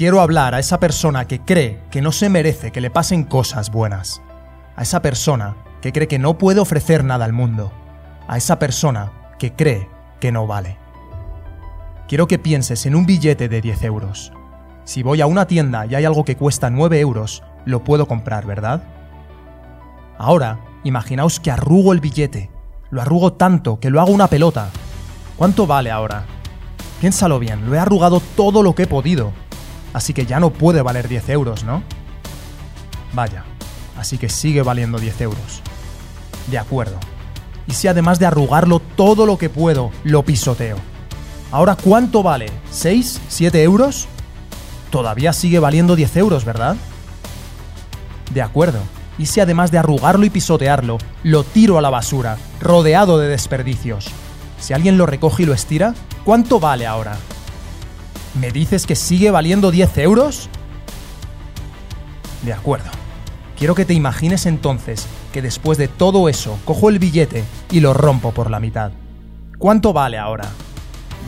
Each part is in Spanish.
Quiero hablar a esa persona que cree que no se merece que le pasen cosas buenas. A esa persona que cree que no puede ofrecer nada al mundo. A esa persona que cree que no vale. Quiero que pienses en un billete de 10 euros. Si voy a una tienda y hay algo que cuesta 9 euros, lo puedo comprar, ¿verdad? Ahora, imaginaos que arrugo el billete. Lo arrugo tanto que lo hago una pelota. ¿Cuánto vale ahora? Piénsalo bien, lo he arrugado todo lo que he podido. Así que ya no puede valer 10 euros, ¿no? Vaya, así que sigue valiendo 10 euros. De acuerdo. ¿Y si además de arrugarlo todo lo que puedo, lo pisoteo? Ahora, ¿cuánto vale? ¿6? ¿7 euros? Todavía sigue valiendo 10 euros, ¿verdad? De acuerdo. ¿Y si además de arrugarlo y pisotearlo, lo tiro a la basura, rodeado de desperdicios? Si alguien lo recoge y lo estira, ¿cuánto vale ahora? ¿Me dices que sigue valiendo 10 euros? De acuerdo. Quiero que te imagines entonces que después de todo eso cojo el billete y lo rompo por la mitad. ¿Cuánto vale ahora?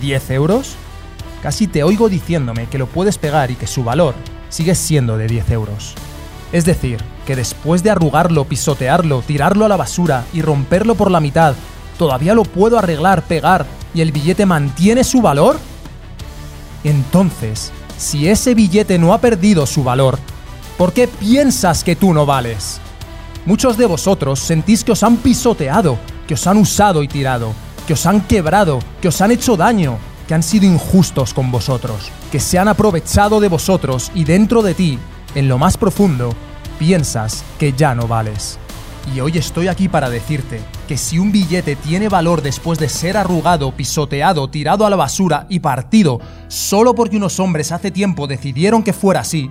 ¿10 euros? Casi te oigo diciéndome que lo puedes pegar y que su valor sigue siendo de 10 euros. Es decir, que después de arrugarlo, pisotearlo, tirarlo a la basura y romperlo por la mitad, ¿todavía lo puedo arreglar, pegar y el billete mantiene su valor? Entonces, si ese billete no ha perdido su valor, ¿por qué piensas que tú no vales? Muchos de vosotros sentís que os han pisoteado, que os han usado y tirado, que os han quebrado, que os han hecho daño, que han sido injustos con vosotros, que se han aprovechado de vosotros y dentro de ti, en lo más profundo, piensas que ya no vales. Y hoy estoy aquí para decirte que si un billete tiene valor después de ser arrugado, pisoteado, tirado a la basura y partido solo porque unos hombres hace tiempo decidieron que fuera así,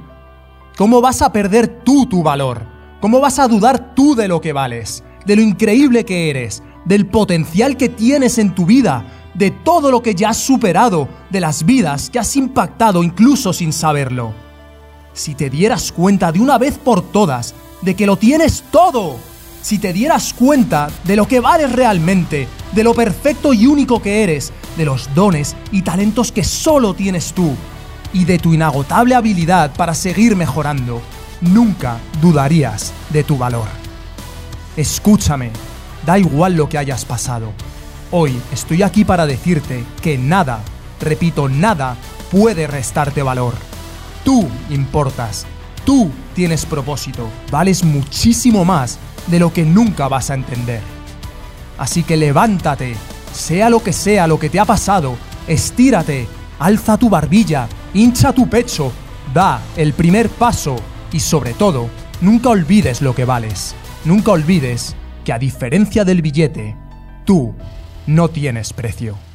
¿cómo vas a perder tú tu valor? ¿Cómo vas a dudar tú de lo que vales? De lo increíble que eres, del potencial que tienes en tu vida, de todo lo que ya has superado, de las vidas que has impactado incluso sin saberlo. Si te dieras cuenta de una vez por todas de que lo tienes todo, si te dieras cuenta de lo que vales realmente, de lo perfecto y único que eres, de los dones y talentos que solo tienes tú, y de tu inagotable habilidad para seguir mejorando, nunca dudarías de tu valor. Escúchame, da igual lo que hayas pasado. Hoy estoy aquí para decirte que nada, repito, nada puede restarte valor. Tú importas, tú tienes propósito, vales muchísimo más de lo que nunca vas a entender. Así que levántate, sea lo que sea lo que te ha pasado, estírate, alza tu barbilla, hincha tu pecho, da el primer paso y sobre todo, nunca olvides lo que vales. Nunca olvides que a diferencia del billete, tú no tienes precio.